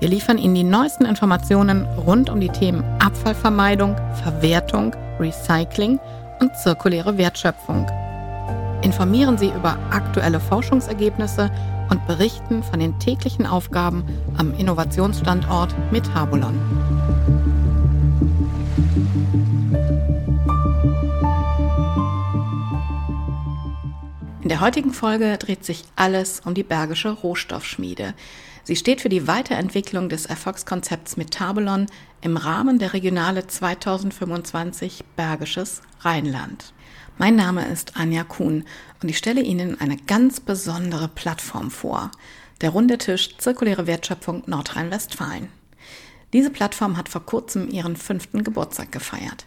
Wir liefern Ihnen die neuesten Informationen rund um die Themen Abfallvermeidung, Verwertung, Recycling und zirkuläre Wertschöpfung. Informieren Sie über aktuelle Forschungsergebnisse und berichten von den täglichen Aufgaben am Innovationsstandort Metabolon. In der heutigen Folge dreht sich alles um die Bergische Rohstoffschmiede. Sie steht für die Weiterentwicklung des Erfolgskonzepts Metabolon im Rahmen der Regionale 2025 Bergisches Rheinland. Mein Name ist Anja Kuhn und ich stelle Ihnen eine ganz besondere Plattform vor. Der Runde Tisch Zirkuläre Wertschöpfung Nordrhein-Westfalen. Diese Plattform hat vor kurzem ihren fünften Geburtstag gefeiert.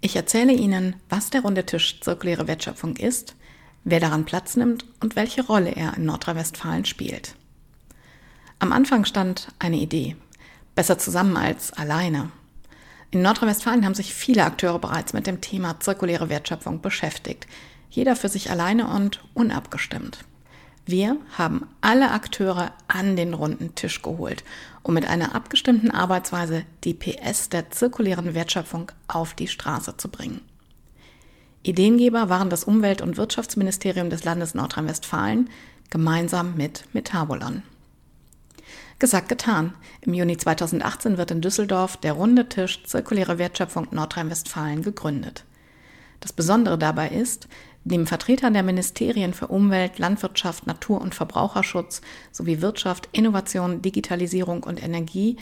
Ich erzähle Ihnen, was der Runde Tisch Zirkuläre Wertschöpfung ist, wer daran Platz nimmt und welche Rolle er in Nordrhein-Westfalen spielt. Am Anfang stand eine Idee. Besser zusammen als alleine. In Nordrhein-Westfalen haben sich viele Akteure bereits mit dem Thema zirkuläre Wertschöpfung beschäftigt. Jeder für sich alleine und unabgestimmt. Wir haben alle Akteure an den runden Tisch geholt, um mit einer abgestimmten Arbeitsweise die PS der zirkulären Wertschöpfung auf die Straße zu bringen. Ideengeber waren das Umwelt- und Wirtschaftsministerium des Landes Nordrhein-Westfalen gemeinsam mit Metabolon. Gesagt, getan. Im Juni 2018 wird in Düsseldorf der Runde Tisch Zirkuläre Wertschöpfung Nordrhein-Westfalen gegründet. Das Besondere dabei ist, neben Vertretern der Ministerien für Umwelt, Landwirtschaft, Natur- und Verbraucherschutz sowie Wirtschaft, Innovation, Digitalisierung und Energie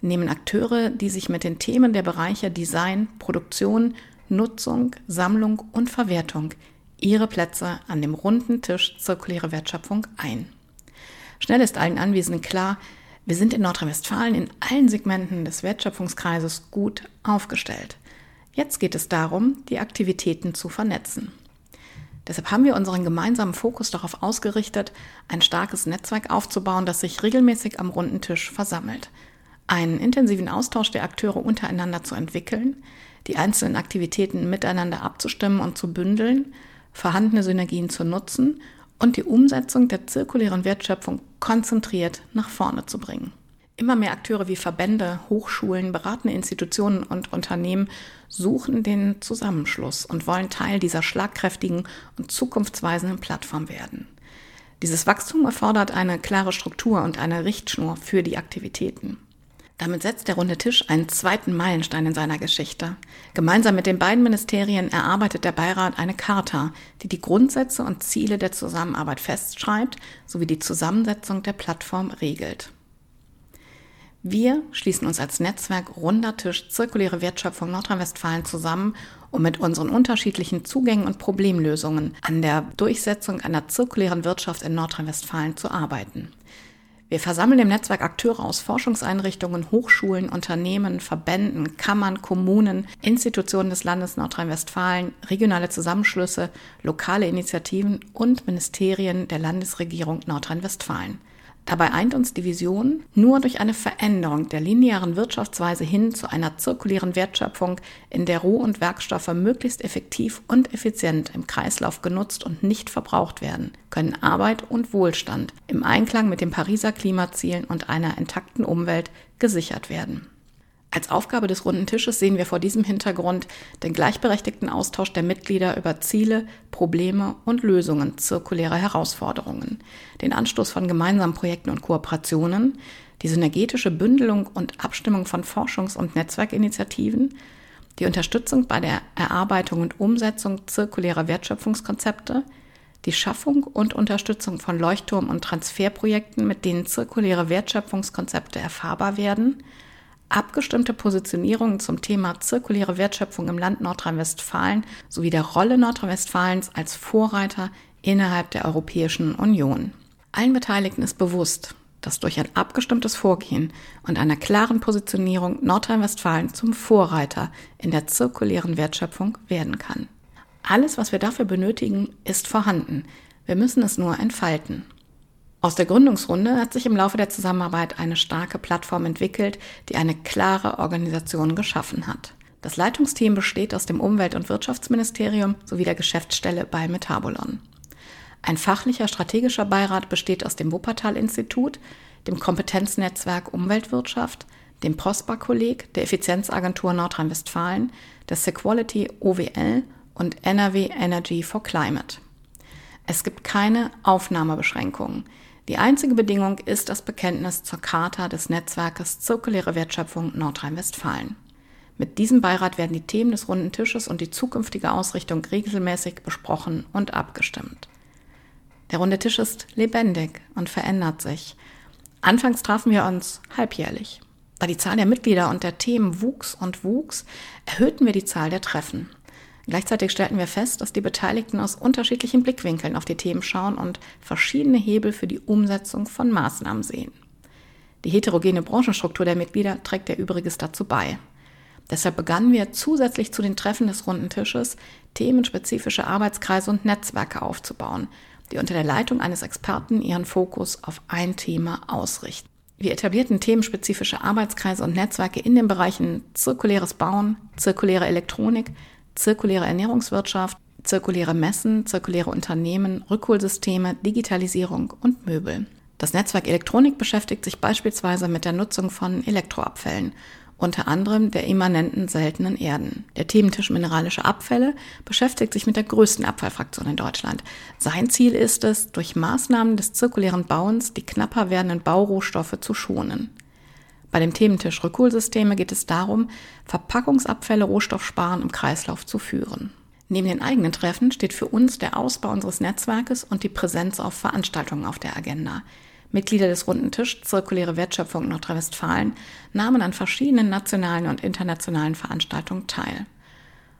nehmen Akteure, die sich mit den Themen der Bereiche Design, Produktion, Nutzung, Sammlung und Verwertung ihre Plätze an dem runden Tisch Zirkuläre Wertschöpfung ein. Schnell ist allen Anwesenden klar, wir sind in Nordrhein-Westfalen in allen Segmenten des Wertschöpfungskreises gut aufgestellt. Jetzt geht es darum, die Aktivitäten zu vernetzen. Deshalb haben wir unseren gemeinsamen Fokus darauf ausgerichtet, ein starkes Netzwerk aufzubauen, das sich regelmäßig am runden Tisch versammelt, einen intensiven Austausch der Akteure untereinander zu entwickeln, die einzelnen Aktivitäten miteinander abzustimmen und zu bündeln, vorhandene Synergien zu nutzen und die Umsetzung der zirkulären Wertschöpfung konzentriert nach vorne zu bringen. Immer mehr Akteure wie Verbände, Hochschulen, beratende Institutionen und Unternehmen suchen den Zusammenschluss und wollen Teil dieser schlagkräftigen und zukunftsweisenden Plattform werden. Dieses Wachstum erfordert eine klare Struktur und eine Richtschnur für die Aktivitäten. Damit setzt der runde Tisch einen zweiten Meilenstein in seiner Geschichte. Gemeinsam mit den beiden Ministerien erarbeitet der Beirat eine Charta, die die Grundsätze und Ziele der Zusammenarbeit festschreibt sowie die Zusammensetzung der Plattform regelt. Wir schließen uns als Netzwerk Runder Tisch Zirkuläre Wertschöpfung Nordrhein-Westfalen zusammen, um mit unseren unterschiedlichen Zugängen und Problemlösungen an der Durchsetzung einer zirkulären Wirtschaft in Nordrhein-Westfalen zu arbeiten. Wir versammeln im Netzwerk Akteure aus Forschungseinrichtungen, Hochschulen, Unternehmen, Verbänden, Kammern, Kommunen, Institutionen des Landes Nordrhein-Westfalen, regionale Zusammenschlüsse, lokale Initiativen und Ministerien der Landesregierung Nordrhein-Westfalen. Dabei eint uns die Vision, nur durch eine Veränderung der linearen Wirtschaftsweise hin zu einer zirkulären Wertschöpfung, in der Roh- und Werkstoffe möglichst effektiv und effizient im Kreislauf genutzt und nicht verbraucht werden, können Arbeit und Wohlstand im Einklang mit den Pariser Klimazielen und einer intakten Umwelt gesichert werden. Als Aufgabe des runden Tisches sehen wir vor diesem Hintergrund den gleichberechtigten Austausch der Mitglieder über Ziele, Probleme und Lösungen zirkulärer Herausforderungen, den Anstoß von gemeinsamen Projekten und Kooperationen, die synergetische Bündelung und Abstimmung von Forschungs- und Netzwerkinitiativen, die Unterstützung bei der Erarbeitung und Umsetzung zirkulärer Wertschöpfungskonzepte, die Schaffung und Unterstützung von Leuchtturm- und Transferprojekten, mit denen zirkuläre Wertschöpfungskonzepte erfahrbar werden, abgestimmte Positionierungen zum Thema zirkuläre Wertschöpfung im Land Nordrhein-Westfalen sowie der Rolle Nordrhein-Westfalens als Vorreiter innerhalb der Europäischen Union. Allen Beteiligten ist bewusst, dass durch ein abgestimmtes Vorgehen und einer klaren Positionierung Nordrhein-Westfalen zum Vorreiter in der zirkulären Wertschöpfung werden kann. Alles, was wir dafür benötigen, ist vorhanden. Wir müssen es nur entfalten. Aus der Gründungsrunde hat sich im Laufe der Zusammenarbeit eine starke Plattform entwickelt, die eine klare Organisation geschaffen hat. Das Leitungsteam besteht aus dem Umwelt- und Wirtschaftsministerium sowie der Geschäftsstelle bei Metabolon. Ein fachlicher strategischer Beirat besteht aus dem Wuppertal-Institut, dem Kompetenznetzwerk Umweltwirtschaft, dem POSPA-Kolleg, der Effizienzagentur Nordrhein-Westfalen, der Sequality OWL und NRW Energy for Climate. Es gibt keine Aufnahmebeschränkungen. Die einzige Bedingung ist das Bekenntnis zur Charta des Netzwerkes Zirkuläre Wertschöpfung Nordrhein-Westfalen. Mit diesem Beirat werden die Themen des runden Tisches und die zukünftige Ausrichtung regelmäßig besprochen und abgestimmt. Der runde Tisch ist lebendig und verändert sich. Anfangs trafen wir uns halbjährlich. Da die Zahl der Mitglieder und der Themen wuchs und wuchs, erhöhten wir die Zahl der Treffen. Gleichzeitig stellten wir fest, dass die Beteiligten aus unterschiedlichen Blickwinkeln auf die Themen schauen und verschiedene Hebel für die Umsetzung von Maßnahmen sehen. Die heterogene Branchenstruktur der Mitglieder trägt ja Übriges dazu bei. Deshalb begannen wir zusätzlich zu den Treffen des runden Tisches themenspezifische Arbeitskreise und Netzwerke aufzubauen, die unter der Leitung eines Experten ihren Fokus auf ein Thema ausrichten. Wir etablierten themenspezifische Arbeitskreise und Netzwerke in den Bereichen zirkuläres Bauen, zirkuläre Elektronik, zirkuläre Ernährungswirtschaft, zirkuläre Messen, zirkuläre Unternehmen, Rückholsysteme, Digitalisierung und Möbel. Das Netzwerk Elektronik beschäftigt sich beispielsweise mit der Nutzung von Elektroabfällen, unter anderem der immanenten seltenen Erden. Der Thementisch Mineralische Abfälle beschäftigt sich mit der größten Abfallfraktion in Deutschland. Sein Ziel ist es, durch Maßnahmen des zirkulären Bauens die knapper werdenden Baurohstoffe zu schonen. Bei dem Thementisch Rückholsysteme geht es darum, Verpackungsabfälle rohstoffsparen im Kreislauf zu führen. Neben den eigenen Treffen steht für uns der Ausbau unseres Netzwerkes und die Präsenz auf Veranstaltungen auf der Agenda. Mitglieder des Runden Tisch Zirkuläre Wertschöpfung Nordrhein-Westfalen nahmen an verschiedenen nationalen und internationalen Veranstaltungen teil.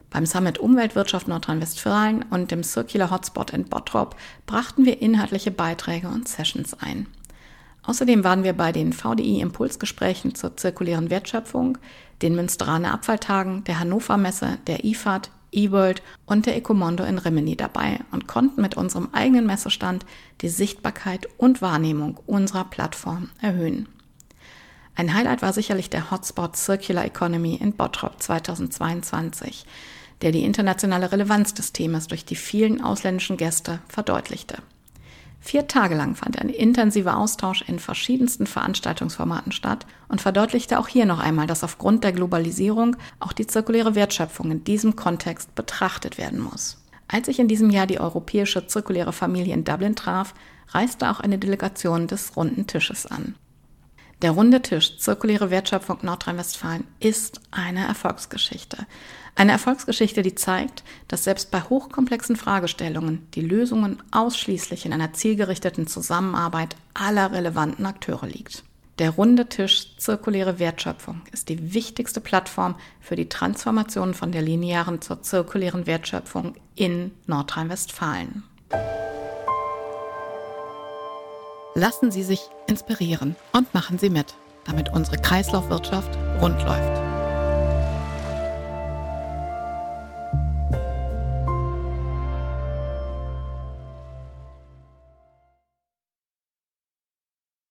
Beim Summit Umweltwirtschaft Nordrhein-Westfalen und dem Circular Hotspot in Bottrop brachten wir inhaltliche Beiträge und Sessions ein. Außerdem waren wir bei den VDI Impulsgesprächen zur zirkulären Wertschöpfung, den Münsteraner Abfalltagen, der Hannover Messe, der IFAD, eWorld und der Ecomondo in Rimini dabei und konnten mit unserem eigenen Messestand die Sichtbarkeit und Wahrnehmung unserer Plattform erhöhen. Ein Highlight war sicherlich der Hotspot Circular Economy in Bottrop 2022, der die internationale Relevanz des Themas durch die vielen ausländischen Gäste verdeutlichte. Vier Tage lang fand ein intensiver Austausch in verschiedensten Veranstaltungsformaten statt und verdeutlichte auch hier noch einmal, dass aufgrund der Globalisierung auch die zirkuläre Wertschöpfung in diesem Kontext betrachtet werden muss. Als sich in diesem Jahr die europäische zirkuläre Familie in Dublin traf, reiste auch eine Delegation des runden Tisches an. Der runde Tisch Zirkuläre Wertschöpfung Nordrhein-Westfalen ist eine Erfolgsgeschichte. Eine Erfolgsgeschichte, die zeigt, dass selbst bei hochkomplexen Fragestellungen die Lösungen ausschließlich in einer zielgerichteten Zusammenarbeit aller relevanten Akteure liegt. Der runde Tisch Zirkuläre Wertschöpfung ist die wichtigste Plattform für die Transformation von der linearen zur zirkulären Wertschöpfung in Nordrhein-Westfalen. Lassen Sie sich inspirieren und machen Sie mit, damit unsere Kreislaufwirtschaft rund läuft.